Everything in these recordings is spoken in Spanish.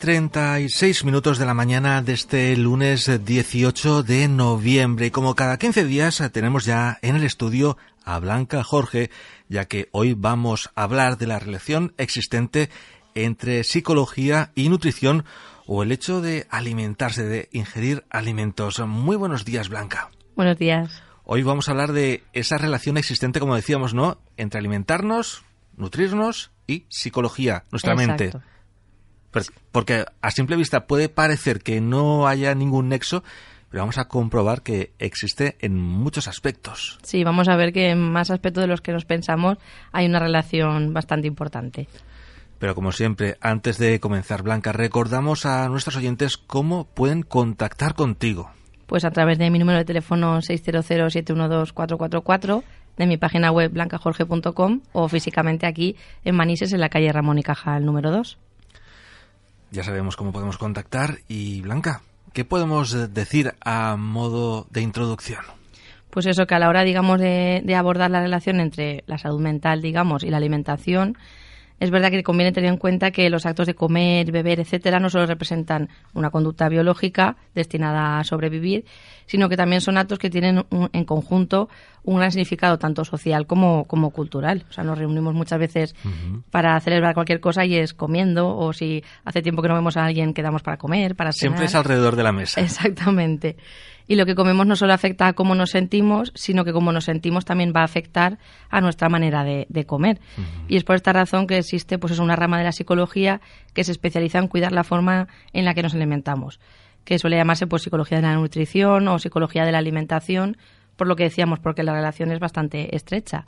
36 minutos de la mañana de este lunes 18 de noviembre. Y como cada 15 días tenemos ya en el estudio a Blanca Jorge, ya que hoy vamos a hablar de la relación existente entre psicología y nutrición o el hecho de alimentarse, de ingerir alimentos. Muy buenos días, Blanca. Buenos días. Hoy vamos a hablar de esa relación existente, como decíamos, ¿no? Entre alimentarnos, nutrirnos y psicología, nuestra mente. Exacto. Porque a simple vista puede parecer que no haya ningún nexo, pero vamos a comprobar que existe en muchos aspectos. Sí, vamos a ver que en más aspectos de los que nos pensamos hay una relación bastante importante. Pero como siempre, antes de comenzar, Blanca, recordamos a nuestros oyentes cómo pueden contactar contigo. Pues a través de mi número de teléfono 600-712-444, de mi página web blancajorge.com o físicamente aquí en Manises, en la calle Ramón y Cajal número 2. Ya sabemos cómo podemos contactar y Blanca, ¿qué podemos eh, decir a modo de introducción? Pues eso, que a la hora, digamos, de, de abordar la relación entre la salud mental, digamos, y la alimentación, es verdad que conviene tener en cuenta que los actos de comer, beber, etcétera, no solo representan una conducta biológica destinada a sobrevivir, sino que también son actos que tienen un- en conjunto un gran significado tanto social como, como cultural. O sea, nos reunimos muchas veces para celebrar cualquier cosa y es comiendo, o si hace tiempo que no vemos a alguien, quedamos para comer, para Siempre cenar. es alrededor de la mesa. Exactamente. Y lo que comemos no solo afecta a cómo nos sentimos, sino que cómo nos sentimos también va a afectar a nuestra manera de, de comer. Y es por esta razón que existe pues es una rama de la psicología que se especializa en cuidar la forma en la que nos alimentamos, que suele llamarse pues psicología de la nutrición o psicología de la alimentación, por lo que decíamos, porque la relación es bastante estrecha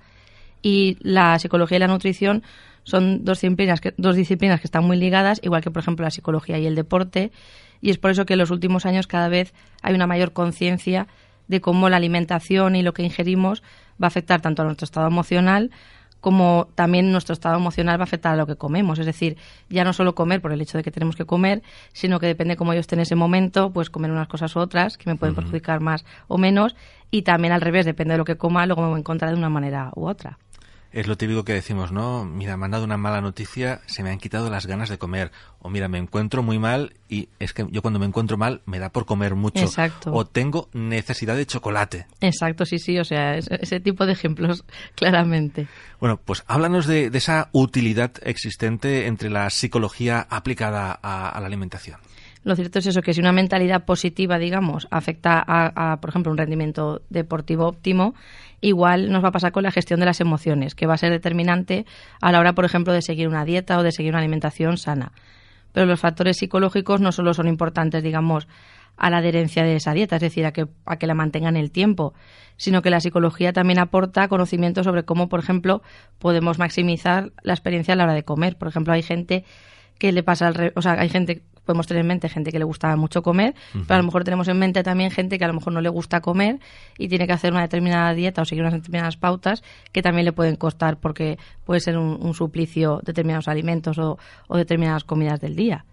y la psicología y la nutrición son dos disciplinas que, dos disciplinas que están muy ligadas, igual que por ejemplo la psicología y el deporte, y es por eso que en los últimos años cada vez hay una mayor conciencia de cómo la alimentación y lo que ingerimos va a afectar tanto a nuestro estado emocional como también nuestro estado emocional va a afectar a lo que comemos. Es decir, ya no solo comer por el hecho de que tenemos que comer, sino que depende cómo yo esté en ese momento, pues comer unas cosas u otras que me pueden perjudicar más o menos. Y también al revés, depende de lo que coma, luego me voy a encontrar de una manera u otra. Es lo típico que decimos, ¿no? Mira, me han dado una mala noticia, se me han quitado las ganas de comer. O mira, me encuentro muy mal y es que yo cuando me encuentro mal me da por comer mucho. Exacto. O tengo necesidad de chocolate. Exacto, sí, sí, o sea, es- ese tipo de ejemplos, claramente. Bueno, pues háblanos de, de esa utilidad existente entre la psicología aplicada a, a la alimentación. Lo cierto es eso, que si una mentalidad positiva, digamos, afecta a, por ejemplo, un rendimiento deportivo óptimo, igual nos va a pasar con la gestión de las emociones, que va a ser determinante a la hora, por ejemplo, de seguir una dieta o de seguir una alimentación sana. Pero los factores psicológicos no solo son importantes, digamos, a la adherencia de esa dieta, es decir, a que, a que la mantengan el tiempo, sino que la psicología también aporta conocimiento sobre cómo, por ejemplo, podemos maximizar la experiencia a la hora de comer. Por ejemplo, hay gente que le pasa al re- o sea, hay gente, podemos tener en mente gente que le gusta mucho comer, pero a lo mejor tenemos en mente también gente que a lo mejor no le gusta comer y tiene que hacer una determinada dieta o seguir unas determinadas pautas que también le pueden costar porque puede ser un, un suplicio determinados alimentos o, o determinadas comidas del día.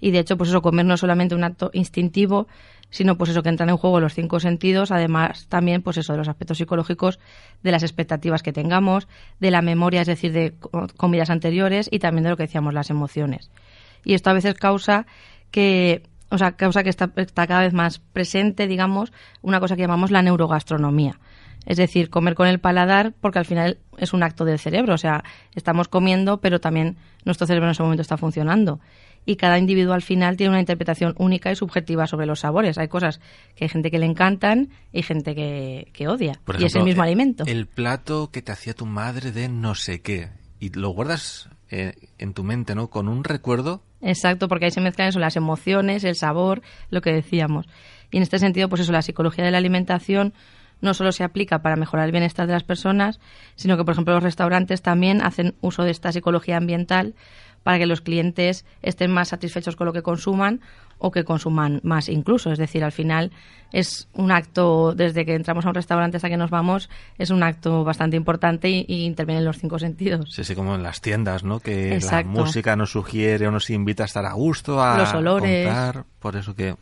Y de hecho, pues eso, comer no es solamente un acto instintivo, sino pues eso que entran en juego los cinco sentidos, además también pues eso de los aspectos psicológicos de las expectativas que tengamos, de la memoria, es decir, de co- comidas anteriores y también de lo que decíamos las emociones. Y esto a veces causa que o sea, causa que está, está cada vez más presente, digamos, una cosa que llamamos la neurogastronomía. Es decir, comer con el paladar, porque al final es un acto del cerebro. O sea, estamos comiendo, pero también nuestro cerebro en ese momento está funcionando. Y cada individuo al final tiene una interpretación única y subjetiva sobre los sabores. Hay cosas que hay gente que le encantan y gente que, que odia. Por y es el ejemplo, mismo eh, alimento. El plato que te hacía tu madre de no sé qué. Y lo guardas eh, en tu mente, ¿no? Con un recuerdo. Exacto, porque ahí se mezclan eso, las emociones, el sabor, lo que decíamos. Y en este sentido, pues eso, la psicología de la alimentación no solo se aplica para mejorar el bienestar de las personas, sino que, por ejemplo, los restaurantes también hacen uso de esta psicología ambiental para que los clientes estén más satisfechos con lo que consuman o que consuman más incluso. Es decir, al final es un acto, desde que entramos a un restaurante hasta que nos vamos, es un acto bastante importante y, y interviene en los cinco sentidos. Sí, sí, como en las tiendas, ¿no? Que la música nos sugiere o nos invita a estar a gusto, a los olores. Por eso que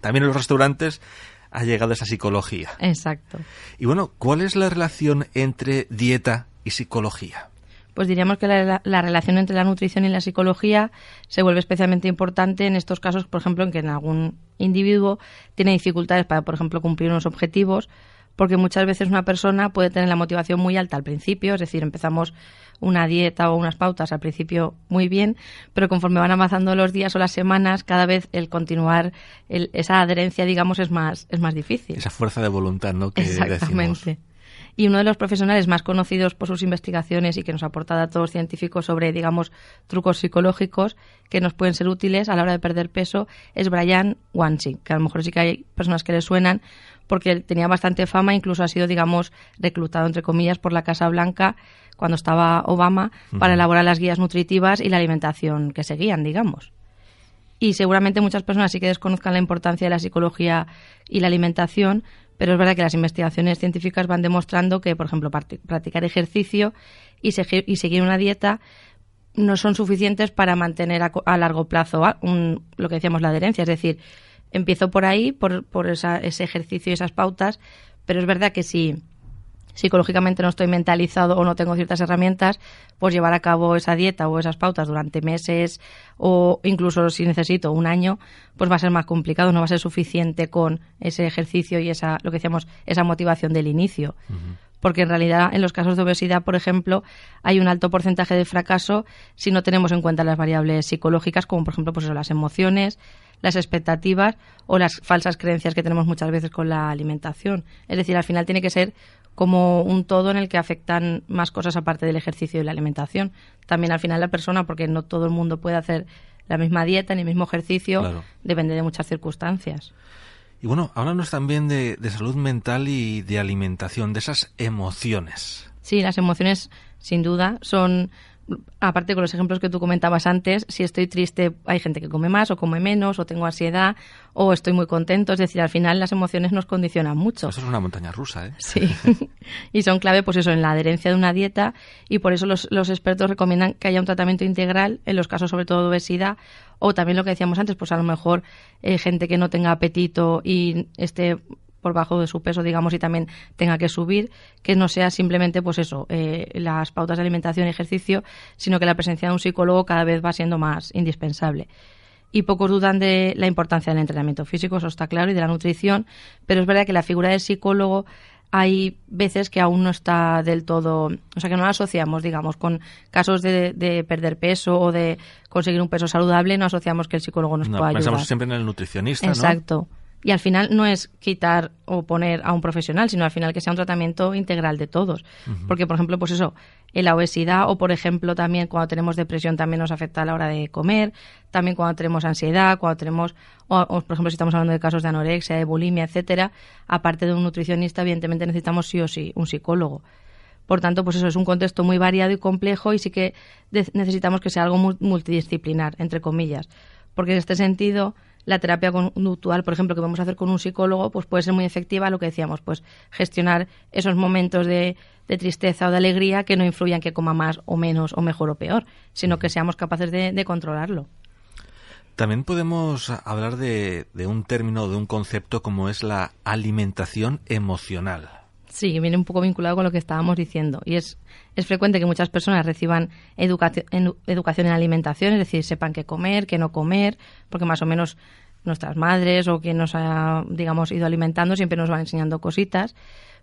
también en los restaurantes ha llegado esa psicología. Exacto. Y bueno, ¿cuál es la relación entre dieta y psicología? Pues diríamos que la, relación entre la nutrición y la psicología se vuelve especialmente importante en estos casos, por ejemplo, en que en algún individuo tiene dificultades para, por ejemplo, cumplir unos objetivos, porque muchas veces una persona puede tener la motivación muy alta al principio, es decir, empezamos una dieta o unas pautas al principio muy bien, pero conforme van avanzando los días o las semanas, cada vez el continuar esa adherencia, digamos, es más, es más difícil. Esa fuerza de voluntad, ¿no? Que Exactamente y uno de los profesionales más conocidos por sus investigaciones y que nos aporta datos científicos sobre, digamos, trucos psicológicos que nos pueden ser útiles a la hora de perder peso es Brian Wansing, que a lo mejor sí que hay personas que le suenan porque tenía bastante fama, incluso ha sido, digamos, reclutado, entre comillas, por la Casa Blanca cuando estaba Obama para elaborar las guías nutritivas y la alimentación que seguían, digamos. Y seguramente muchas personas sí que desconozcan la importancia de la psicología y la alimentación, pero es verdad que las investigaciones científicas van demostrando que, por ejemplo, practicar ejercicio y, seguir una dieta no son suficientes para mantener a, largo plazo lo que decíamos la adherencia. Es decir, empiezo por ahí, por, ese ejercicio y esas pautas, pero es verdad que si psicológicamente no estoy mentalizado o no tengo ciertas herramientas, pues llevar a cabo esa dieta o esas pautas durante meses o incluso si necesito un año, pues va a ser más complicado, no va a ser suficiente con ese ejercicio y esa, lo que decíamos, esa motivación del inicio. Porque en realidad en los casos de obesidad, por ejemplo, hay un alto porcentaje de fracaso si no tenemos en cuenta las variables psicológicas, como por ejemplo pues las emociones, las expectativas o las falsas creencias que tenemos muchas veces con la alimentación. Es decir, al final tiene que ser como un todo en el que afectan más cosas aparte del ejercicio y la alimentación. También al final la persona, porque no todo el mundo puede hacer la misma dieta ni el mismo ejercicio, depende de muchas circunstancias. Y bueno, háblanos también de, de salud mental y de alimentación, de esas emociones. Sí, las emociones sin duda son aparte con los ejemplos que tú comentabas antes, si estoy triste hay gente que come más o come menos, o tengo ansiedad, o estoy muy contento. Es decir, al final las emociones nos condicionan mucho. Eso es una montaña rusa, ¿eh? Sí. y son clave, pues eso, en la adherencia de una dieta. Y por eso los, los expertos recomiendan que haya un tratamiento integral en los casos, sobre todo de obesidad, o también lo que decíamos antes, pues a lo mejor eh, gente que no tenga apetito y esté por bajo de su peso, digamos, y también tenga que subir, que no sea simplemente, pues eso, eh, las pautas de alimentación y ejercicio, sino que la presencia de un psicólogo cada vez va siendo más indispensable. Y pocos dudan de la importancia del entrenamiento físico, eso está claro, y de la nutrición, pero es verdad que la figura del psicólogo hay veces que aún no está del todo, o sea, que no la asociamos, digamos, con casos de, de perder peso o de conseguir un peso saludable, no asociamos que el psicólogo nos pueda ayudar. Pensamos siempre en el nutricionista, Exacto y al final no es quitar o poner a un profesional, sino al final que sea un tratamiento integral de todos. Porque, por ejemplo, pues eso, en la obesidad o, por ejemplo, también cuando tenemos depresión también nos afecta a la hora de comer, también cuando tenemos ansiedad, cuando tenemos, o, por ejemplo, si estamos hablando de casos de anorexia, de bulimia, etcétera, aparte de un nutricionista, evidentemente necesitamos sí o sí un psicólogo. Por tanto, pues eso es un contexto muy variado y complejo y sí que necesitamos que sea algo multidisciplinar, entre comillas. Porque en este sentido, la terapia conductual, por ejemplo, que vamos a hacer con un psicólogo, pues puede ser muy efectiva, lo que decíamos, pues gestionar esos momentos de, tristeza o de alegría que no influyan que coma más o menos o mejor o peor, sino que seamos capaces de, controlarlo. También podemos hablar de, de un término, de un concepto como es la alimentación emocional. Sí, viene un poco vinculado con lo que estábamos diciendo. Y es, es frecuente que muchas personas reciban educación en alimentación, es decir, sepan qué comer, qué no comer, porque más o menos nuestras madres o quien nos ha, digamos, ido alimentando siempre nos van enseñando cositas.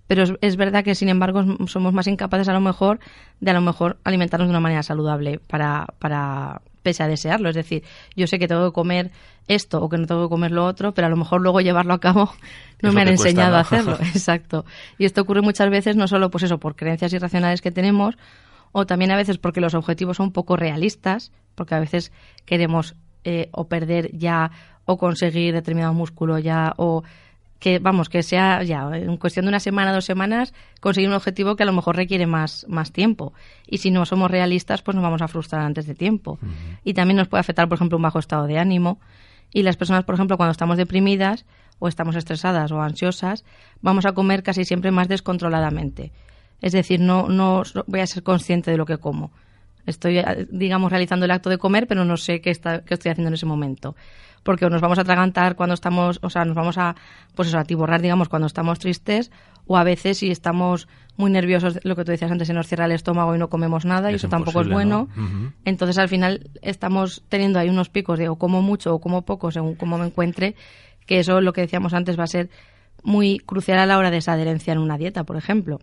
Pero es, es, verdad que, sin embargo, somos más incapaces a lo mejor de a lo mejor alimentarnos de una manera saludable para, para pese a desearlo. Es decir, yo sé que tengo que comer esto o que no tengo que comer lo otro, pero a lo mejor luego llevarlo a cabo no me han enseñado a hacerlo. Exacto. Y esto ocurre muchas veces no solo pues eso por creencias irracionales que tenemos o también a veces porque los objetivos son poco realistas, porque a veces queremos eh, o perder ya o conseguir determinado músculo ya o que vamos, que sea ya en cuestión de una semana, dos semanas, conseguir un objetivo que a lo mejor requiere más, más tiempo. Y si no somos realistas, pues nos vamos a frustrar antes de tiempo. Y también nos puede afectar, por ejemplo, un bajo estado de ánimo. Y las personas, por ejemplo, cuando estamos deprimidas o estamos estresadas o ansiosas, vamos a comer casi siempre más descontroladamente. Es decir, no, no voy a ser consciente de lo que como. Estoy, digamos, realizando el acto de comer, pero no sé qué, está, qué estoy haciendo en ese momento porque nos vamos a atragantar cuando estamos, o sea, nos vamos a, pues eso, a tiborrar, digamos, cuando estamos tristes, o a veces si estamos muy nerviosos, lo que tú decías antes, se nos cierra el estómago y no comemos nada, y eso tampoco es bueno. Entonces, al final, estamos teniendo ahí unos picos de o como mucho o como poco, según cómo me encuentre, que eso, lo que decíamos antes, va a ser muy crucial a la hora de esa adherencia en una dieta, por ejemplo.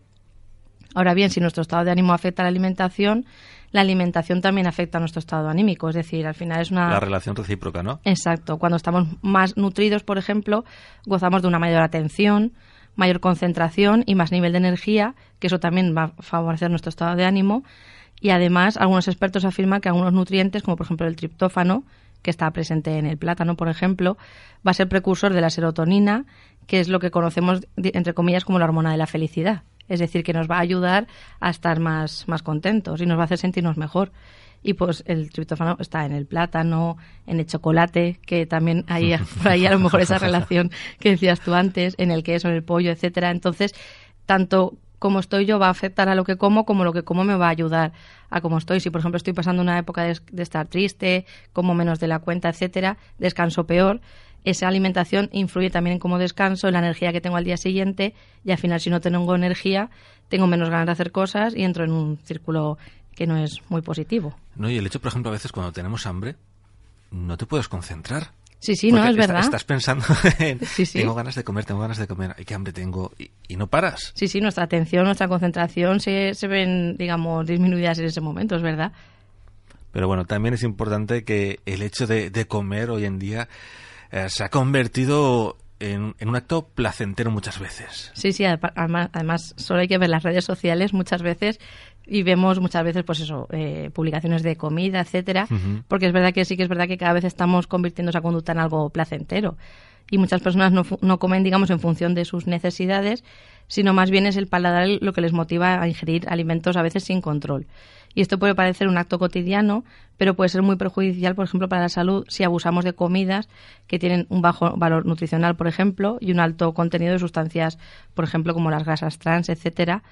Ahora bien, si nuestro estado de ánimo afecta a la alimentación, la alimentación también afecta a nuestro estado anímico. Es decir, al final es una... La relación recíproca, ¿no? Exacto. Cuando estamos más nutridos, por ejemplo, gozamos de una mayor atención, mayor concentración y más nivel de energía, que eso también va a favorecer nuestro estado de ánimo. Y además, algunos expertos afirman que algunos nutrientes, como por ejemplo el triptófano, que está presente en el plátano, por ejemplo, va a ser precursor de la serotonina, que es lo que conocemos, entre comillas, como la hormona de la felicidad. Es decir, que nos va a ayudar a estar más, más contentos y nos va a hacer sentirnos mejor. Y pues el triptófano está en el plátano, en el chocolate, que también hay por ahí a lo mejor esa relación que decías tú antes, en el queso, en el pollo, etcétera. Entonces, tanto como estoy yo va a afectar a lo que como, como lo que como me va a ayudar a cómo estoy. Si, por ejemplo, estoy pasando una época de, de estar triste, como menos de la cuenta, etcétera, descanso peor esa alimentación influye también en cómo descanso, en la energía que tengo al día siguiente y al final si no tengo energía tengo menos ganas de hacer cosas y entro en un círculo que no es muy positivo. No, y el hecho, por ejemplo, a veces cuando tenemos hambre no te puedes concentrar. Sí, sí, no, es verdad. Estás pensando en, tengo ganas de comer, tengo ganas de comer, ¿y qué hambre tengo? Y, no paras. Sí, sí, nuestra atención, nuestra concentración se, se ven, digamos, disminuidas en ese momento, es verdad. Pero bueno, también es importante que el hecho de comer hoy en día eh, se ha convertido en, un acto placentero muchas veces. Sí, sí, además, además, solo hay que ver las redes sociales muchas veces y vemos muchas veces, pues eso, eh, publicaciones de comida, etcétera, porque es verdad que sí que es verdad que cada vez estamos convirtiendo esa conducta en algo placentero y muchas personas no, no comen, digamos, en función de sus necesidades, sino más bien es el paladar lo que les motiva a ingerir alimentos a veces sin control. Y esto puede parecer un acto cotidiano, pero puede ser muy perjudicial, por ejemplo, para la salud si abusamos de comidas que tienen un bajo valor nutricional, por ejemplo, y un alto contenido de sustancias, por ejemplo, como las grasas trans, etcétera.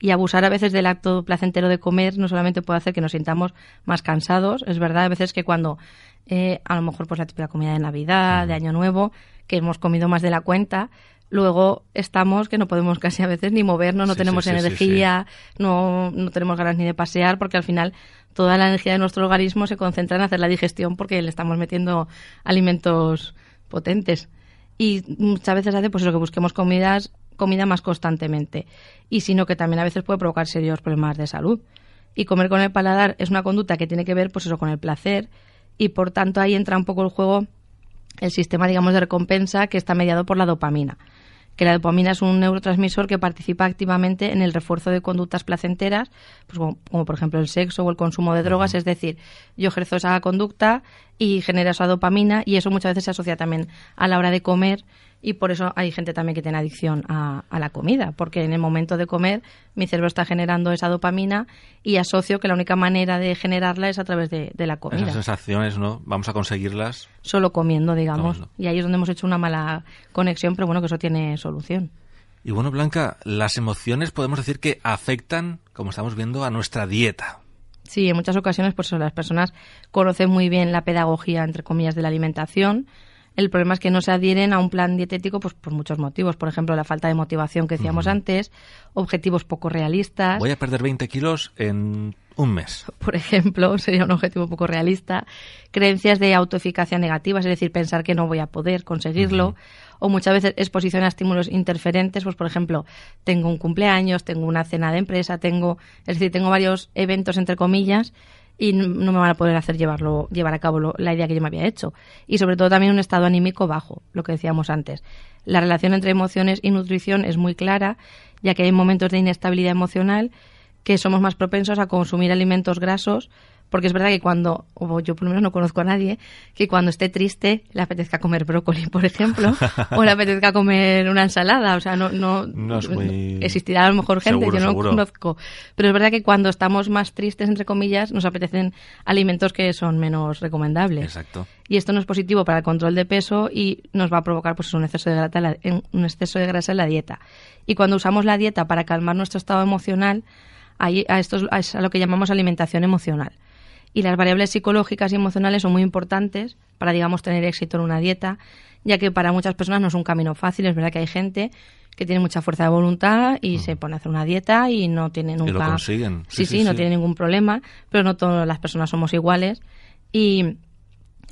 Y abusar a veces del acto placentero de comer no solamente puede hacer que nos sintamos más cansados, es verdad, a veces que cuando eh, a lo mejor pues la típica comida de Navidad, de Año Nuevo, que hemos comido más de la cuenta, luego estamos que no podemos casi a veces ni movernos, no tenemos energía, no, no tenemos ganas ni de pasear, porque al final toda la energía de nuestro organismo se concentra en hacer la digestión porque le estamos metiendo alimentos potentes. Y muchas veces hace pues lo que busquemos comidas, comida más constantemente. Y sino que también a veces puede provocar serios problemas de salud. Y comer con el paladar es una conducta que tiene que ver pues eso con el placer y por tanto ahí entra un poco el juego el sistema digamos de recompensa que está mediado por la dopamina que la dopamina es un neurotransmisor que participa activamente en el refuerzo de conductas placenteras, pues como, por ejemplo el sexo o el consumo de drogas, es decir, yo ejerzo esa conducta y genera esa dopamina y eso muchas veces se asocia también a la hora de comer y por eso hay gente también que tiene adicción a, la comida, porque en el momento de comer mi cerebro está generando esa dopamina y asocio que la única manera de generarla es a través de, la comida. Esas sensaciones, ¿no? Vamos a conseguirlas. Solo comiendo, digamos. Y ahí es donde hemos hecho una mala conexión, pero bueno, que eso tiene solución. Y bueno, Blanca, las emociones podemos decir que afectan, como estamos viendo, a nuestra dieta. Sí, en muchas ocasiones, pues las personas conocen muy bien la pedagogía, entre comillas, de la alimentación, el problema es que no se adhieren a un plan dietético pues por muchos motivos. Por ejemplo, la falta de motivación que decíamos antes, objetivos poco realistas. Voy a perder 20 kilos en un mes. Por ejemplo, sería un objetivo poco realista. Creencias de autoeficacia negativas, es decir, pensar que no voy a poder conseguirlo. O muchas veces exposición a estímulos interferentes, pues por ejemplo, tengo un cumpleaños, tengo una cena de empresa, tengo, es decir, tengo varios eventos entre comillas y no me van a poder hacer llevarlo, llevar a cabo la idea que yo me había hecho. Y sobre todo también un estado anímico bajo, lo que decíamos antes. La relación entre emociones y nutrición es muy clara, ya que hay momentos de inestabilidad emocional que somos más propensos a consumir alimentos grasos porque es verdad que cuando, o yo por lo menos no conozco a nadie, que cuando esté triste le apetezca comer brócoli, por ejemplo, o le apetezca comer una ensalada. O sea, no, no, existirá a lo mejor gente, yo no lo conozco. Pero es verdad que cuando estamos más tristes, entre comillas, nos apetecen alimentos que son menos recomendables. Exacto. Y esto no es positivo para el control de peso y nos va a provocar pues, un, exceso de grasa, un exceso de grasa en la dieta. Y cuando usamos la dieta para calmar nuestro estado emocional, ahí, a esto es a lo que llamamos alimentación emocional. Y las variables psicológicas y emocionales son muy importantes para, digamos, tener éxito en una dieta, ya que para muchas personas no es un camino fácil. Es verdad que hay gente que tiene mucha fuerza de voluntad y se pone a hacer una dieta y no tiene nunca... Y lo consiguen. Sí, sí, no tiene ningún problema, pero no todas las personas somos iguales y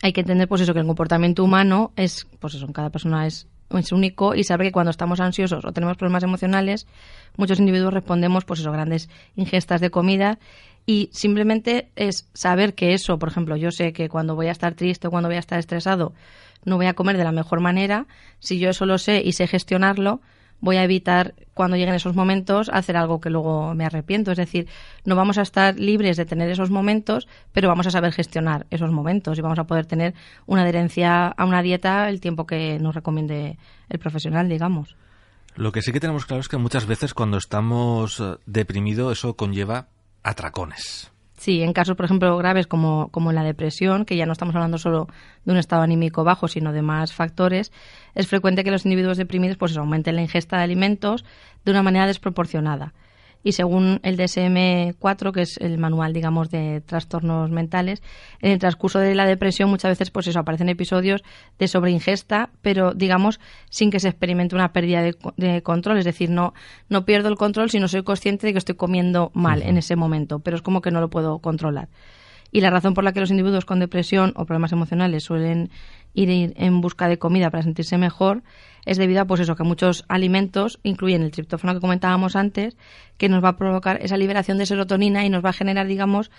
hay que entender pues eso que el comportamiento humano es pues eso, cada persona es es único y saber que cuando estamos ansiosos o tenemos problemas emocionales, muchos individuos respondemos pues eso, grandes ingestas de comida y simplemente es saber que eso, por ejemplo, yo sé que cuando voy a estar triste o cuando voy a estar estresado no voy a comer de la mejor manera, si yo eso lo sé y sé gestionarlo, voy a evitar cuando lleguen esos momentos hacer algo que luego me arrepiento. Es decir, no vamos a estar libres de tener esos momentos, pero vamos a saber gestionar esos momentos y vamos a poder tener una adherencia a una dieta el tiempo que nos recomiende el profesional, digamos. Lo que sí que tenemos claro es que muchas veces cuando estamos eh, deprimidos eso conlleva atracones. Sí, en casos, por ejemplo, graves como, como la depresión, que ya no estamos hablando solo de un estado anímico bajo, sino de más factores, es frecuente que los individuos deprimidos pues, aumenten la ingesta de alimentos de una manera desproporcionada y según el DSM-4, que es el manual, digamos, de trastornos mentales, en el transcurso de la depresión muchas veces, pues eso, aparecen episodios de sobreingesta, pero digamos sin que se experimente una pérdida de, control, es decir, no, no pierdo el control si no soy consciente de que estoy comiendo mal en ese momento, pero es como que no lo puedo controlar. Y la razón por la que los individuos con depresión o problemas emocionales suelen ir en busca de comida para sentirse mejor es debido a pues eso que muchos alimentos incluyen el triptófano que comentábamos antes que nos va a provocar esa liberación de serotonina y nos va a generar digamos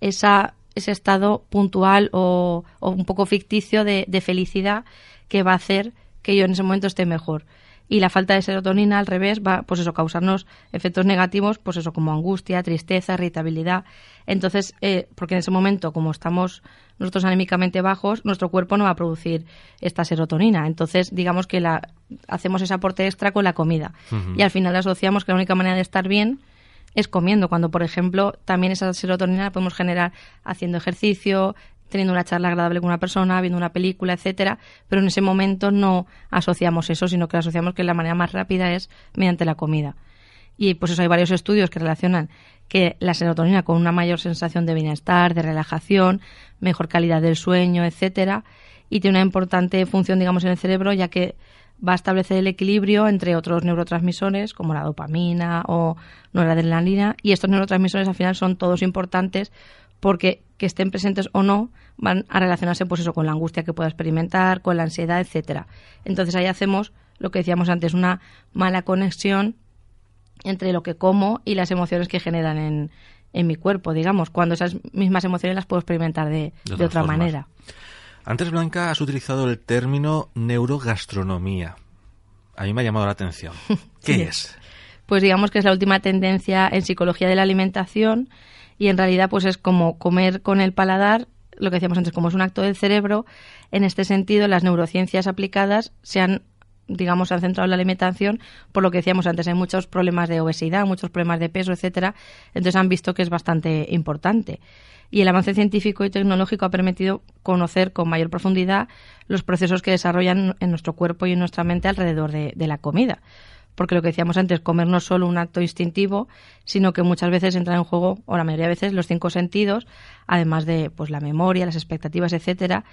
esa ese estado puntual o, un poco ficticio de, de felicidad que va a hacer que yo en ese momento esté mejor y la falta de serotonina al revés va pues eso causarnos efectos negativos pues eso como angustia tristeza irritabilidad. Entonces eh, porque en ese momento como estamos nosotros anímicamente bajos nuestro cuerpo no va a producir esta serotonina. Entonces digamos que la hacemos ese aporte extra con la comida. Y al final asociamos que la única manera de estar bien es comiendo, cuando por ejemplo también esa serotonina la podemos generar haciendo ejercicio, teniendo una charla agradable con una persona, viendo una película, etcétera, pero en ese momento no asociamos eso, sino que asociamos que la manera más rápida es mediante la comida. Y pues eso hay varios estudios que relacionan que la serotonina con una mayor sensación de bienestar, de relajación, mejor calidad del sueño, etcétera, y tiene una importante función, digamos, en el cerebro, ya que va a establecer el equilibrio entre otros neurotransmisores como la dopamina o noradrenalina y estos neurotransmisores al final son todos importantes porque que estén presentes o no van a relacionarse pues eso con la angustia que pueda experimentar, con la ansiedad, etcétera. Entonces ahí hacemos lo que decíamos antes, una mala conexión entre lo que como y las emociones que generan en, en mi cuerpo, digamos, cuando esas mismas emociones las puedo experimentar de, de, otra manera. Antes, Blanca, has utilizado el término neurogastronomía. A mí me ha llamado la atención. ¿Qué es? Pues digamos que es la última tendencia en psicología de la alimentación y en realidad pues es como comer con el paladar, lo que decíamos antes, como es un acto del cerebro, en este sentido las neurociencias aplicadas se han digamos, han centrado en la alimentación, por lo que decíamos antes, hay muchos problemas de obesidad, muchos problemas de peso, etcétera, entonces han visto que es bastante importante. Y el avance científico y tecnológico ha permitido conocer con mayor profundidad los procesos que desarrollan en nuestro cuerpo y en nuestra mente alrededor de la comida porque lo que decíamos antes, comer no es solo un acto instintivo, sino que muchas veces entra en juego, o la mayoría de veces, los cinco sentidos, además de pues la memoria, las expectativas, etcétera,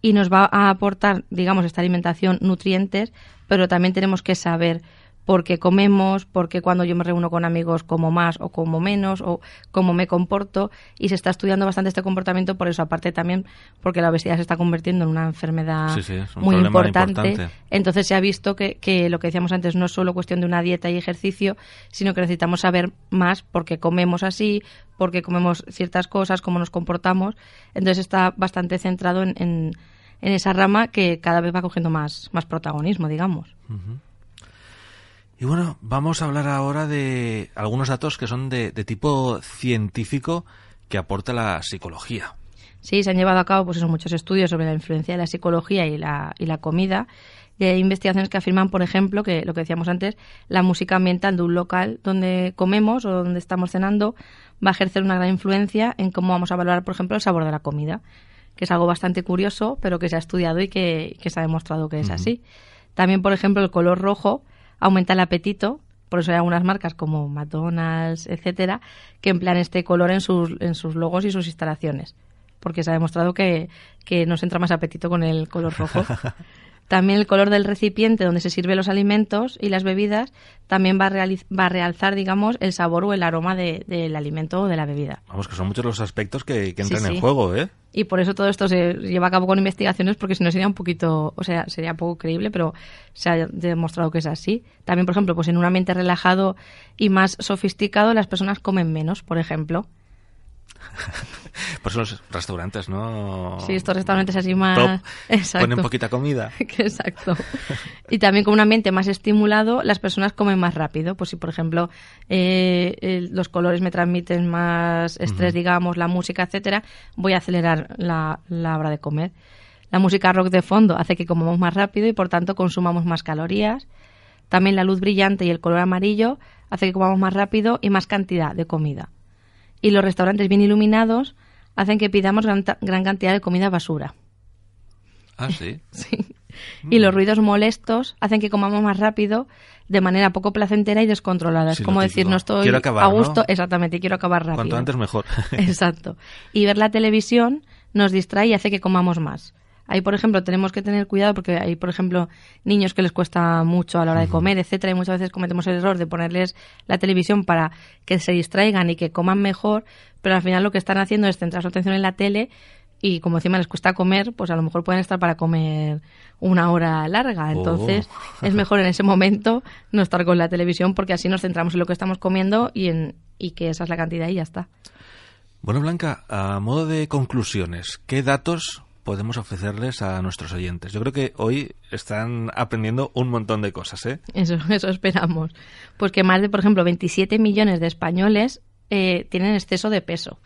y nos va a aportar, digamos, esta alimentación nutrientes, pero también tenemos que saber porque comemos, porque cuando yo me reúno con amigos como más o como menos, o cómo me comporto, y se está estudiando bastante este comportamiento por eso, aparte también porque la obesidad se está convirtiendo en una enfermedad muy importante. Entonces se ha visto que, que, lo que decíamos antes no es solo cuestión de una dieta y ejercicio, sino que necesitamos saber más porque comemos así, porque comemos ciertas cosas, cómo nos comportamos. Entonces está bastante centrado en, en, esa rama que cada vez va cogiendo más, más protagonismo, digamos. Y bueno, vamos a hablar ahora de algunos datos que son de, de tipo científico que aporta la psicología. Sí, se han llevado a cabo pues eso, muchos estudios sobre la influencia de la psicología y la, y la comida. Y hay investigaciones que afirman, por ejemplo, que lo que decíamos antes, la música ambiental de un local donde comemos o donde estamos cenando va a ejercer una gran influencia en cómo vamos a valorar, por ejemplo, el sabor de la comida, que es algo bastante curioso, pero que se ha estudiado y que, que se ha demostrado que es así. También, por ejemplo, el color rojo aumenta el apetito, por eso hay algunas marcas como McDonald's, etcétera, que emplean este color en sus, en sus logos y sus instalaciones porque se ha demostrado que, que nos entra más apetito con el color rojo. También el color del recipiente donde se sirven los alimentos y las bebidas también va a, va a realzar, digamos, el sabor o el aroma de- del alimento o de la bebida. Vamos, que son muchos los aspectos que, que Sí, entran sí. en juego, ¿eh? Y por eso todo esto se lleva a cabo con investigaciones, porque si no sería un poquito, o sea, sería poco creíble, pero se ha demostrado que es así. También, por ejemplo, pues en un ambiente relajado y más sofisticado, las personas comen menos, por ejemplo. Por eso los restaurantes, ¿no? Sí, estos restaurantes así más... Ponen poquita comida. Exacto. Y también con un ambiente más estimulado, las personas comen más rápido. Pues si, por ejemplo, eh, los colores me transmiten más estrés, digamos, la música, etcétera, voy a acelerar la, la hora de comer. La música rock de fondo hace que comamos más rápido y, por tanto, consumamos más calorías. También la luz brillante y el color amarillo hace que comamos más rápido y más cantidad de comida. Y los restaurantes bien iluminados hacen que pidamos gran, gran cantidad de comida basura. Ah, sí. Sí. Y los ruidos molestos hacen que comamos más rápido, de manera poco placentera y descontrolada. Sí, es como decir, no estoy acabar, a gusto, ¿no? exactamente, quiero acabar rápido. Cuanto antes mejor. Exacto. Y ver la televisión nos distrae y hace que comamos más. Ahí, por ejemplo, tenemos que tener cuidado porque hay, por ejemplo, niños que les cuesta mucho a la hora de comer, etcétera, y muchas veces cometemos el error de ponerles la televisión para que se distraigan y que coman mejor, pero al final lo que están haciendo es centrar su atención en la tele y como encima les cuesta comer, pues a lo mejor pueden estar para comer una hora larga. Entonces, Oh. es mejor en ese momento no estar con la televisión porque así nos centramos en lo que estamos comiendo y en y que esa es la cantidad y ya está. Bueno, Blanca, a modo de conclusiones, ¿qué datos podemos ofrecerles a nuestros oyentes? Yo creo que hoy están aprendiendo un montón de cosas, ¿eh? Eso, eso esperamos. Pues que más de, por ejemplo, 27 millones de españoles eh, tienen exceso de peso,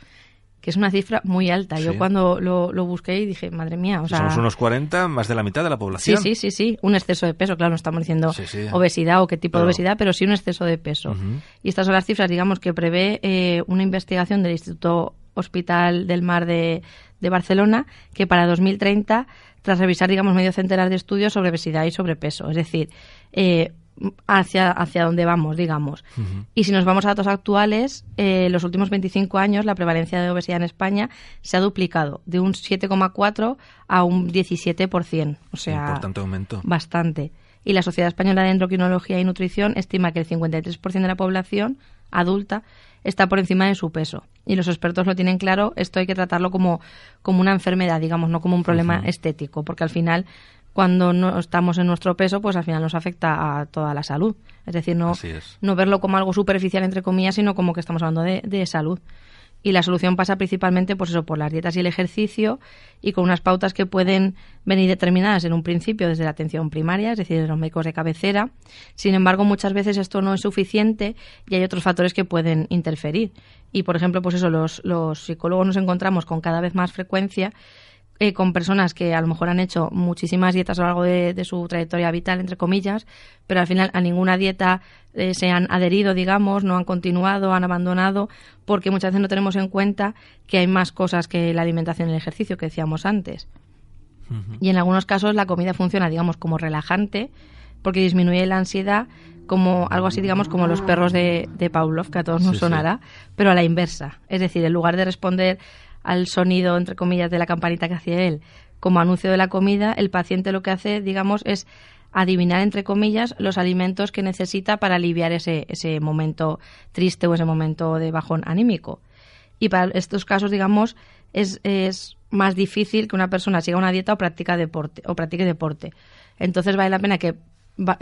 que es una cifra muy alta. Sí. Yo cuando lo, lo busqué y dije, madre mía, o sea... somos unos 40, más de la mitad de la Sí, población. sí, sí, sí, un exceso de peso, claro, no estamos diciendo Sí, sí. obesidad o qué tipo Pero- de obesidad, pero sí un exceso de peso. Y estas son las cifras, digamos, que prevé eh, una investigación del Instituto Hospital del Mar de, de Barcelona, que para 2030, tras revisar, digamos, medio centenar de estudios sobre obesidad y sobrepeso, es decir, eh, hacia, hacia dónde vamos, digamos. Y si nos vamos a datos actuales, eh, en los últimos 25 años la prevalencia de obesidad en España se ha duplicado de un 7,4 a un 17%. O sea, Importante aumento. bastante. Y la Sociedad Española de Endocrinología y Nutrición estima que el 53% de la población adulta está por encima de su peso. Y los expertos lo tienen claro, esto hay que tratarlo como, como una enfermedad, digamos, no como un problema estético, porque al final, cuando no estamos en nuestro peso, pues al final nos afecta a toda la salud. Es decir, no, es. no verlo como algo superficial, entre comillas, sino como que estamos hablando de, de salud. Y la solución pasa principalmente pues eso, por las dietas y el ejercicio y con unas pautas que pueden venir determinadas en un principio desde la atención primaria, es decir, de los médicos de cabecera. Sin embargo, muchas veces esto no es suficiente y hay otros factores que pueden interferir. Y, por ejemplo, pues eso, los, los psicólogos nos encontramos con cada vez más frecuencia eh, con personas que a lo mejor han hecho muchísimas dietas a lo largo de, de su trayectoria vital, entre comillas, pero al final a ninguna dieta eh, se han adherido, digamos, no han continuado, han abandonado, porque muchas veces no tenemos en cuenta que hay más cosas que la alimentación y el ejercicio que decíamos antes. Y en algunos casos la comida funciona, digamos, como relajante, porque disminuye la ansiedad, como algo así, digamos, como los perros de, de Pavlov, que a todos nos Sí, sí. sonará, pero a la inversa. Es decir, en lugar de responder al sonido, entre comillas, de la campanita que hacía él como anuncio de la comida, el paciente lo que hace, digamos, es adivinar, entre comillas, los alimentos que necesita para aliviar ese, ese momento triste o ese momento de bajón anímico. Y para estos casos, digamos, es, es más difícil que una persona siga una dieta o practica deporte o practique deporte. Entonces vale la pena que,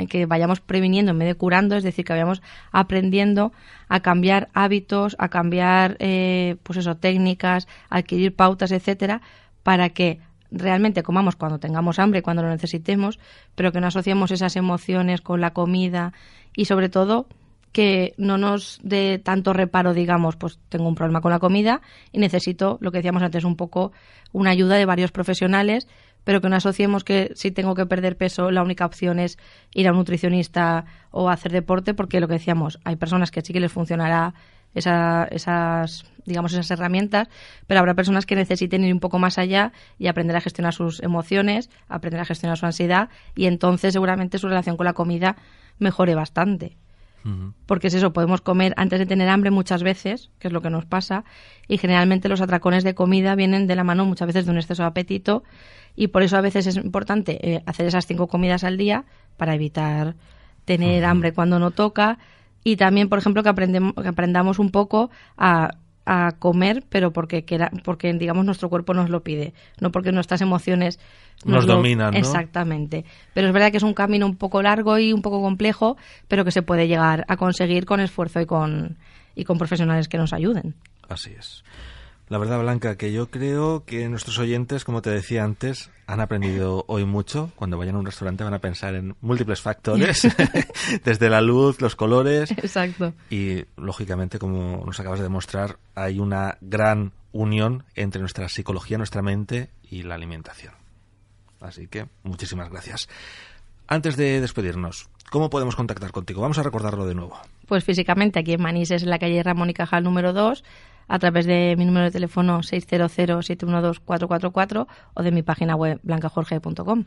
que vayamos previniendo en vez de curando, es decir, que vayamos aprendiendo a cambiar hábitos, a cambiar, eh, pues eso, técnicas, adquirir pautas, etcétera, para que realmente comamos cuando tengamos hambre, cuando lo necesitemos, pero que no asociemos esas emociones con la comida y sobre todo que no nos dé tanto reparo, digamos, pues tengo un problema con la comida y necesito, lo que decíamos antes, un poco una ayuda de varios profesionales, pero que no asociemos que si tengo que perder peso, la única opción es ir a un nutricionista o hacer deporte, porque lo que decíamos, hay personas que sí que les funcionará esas, digamos, esas herramientas, pero habrá personas que necesiten ir un poco más allá y aprender a gestionar sus emociones, aprender a gestionar su ansiedad y entonces seguramente su relación con la comida mejore bastante. Porque es eso, podemos comer antes de tener hambre muchas veces, que es lo que nos pasa, y generalmente los atracones de comida vienen de la mano muchas veces de un exceso de apetito, y por eso a veces es importante eh, hacer esas cinco comidas al día para evitar tener hambre cuando no toca, y también, por ejemplo, que, aprendemos, que aprendamos un poco a, a comer, pero porque, porque, digamos, nuestro cuerpo nos lo pide, no porque nuestras emociones nos, dominan. Exactamente. Pero es verdad que es un camino un poco largo y un poco complejo, pero que se puede llegar a conseguir con esfuerzo y con, y con profesionales que nos ayuden. Así es. La verdad, Blanca, que yo creo que nuestros oyentes, como te decía antes, han aprendido hoy mucho. Cuando vayan a un restaurante van a pensar en múltiples factores, desde la luz, los colores. Exacto. Y, lógicamente, como nos acabas de demostrar, hay una gran unión entre nuestra psicología, nuestra mente y la alimentación. Así que, muchísimas gracias. Antes de despedirnos, ¿cómo podemos contactar contigo? Vamos a recordarlo de nuevo. Pues físicamente aquí en Manises, en la calle Ramón y Cajal número 2 a través de mi número de teléfono 600-712-444 o de mi página web blancajorge.com.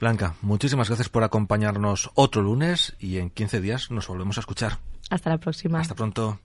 Blanca, muchísimas gracias por acompañarnos otro lunes y en 15 días nos volvemos a escuchar. Hasta la próxima. Hasta pronto.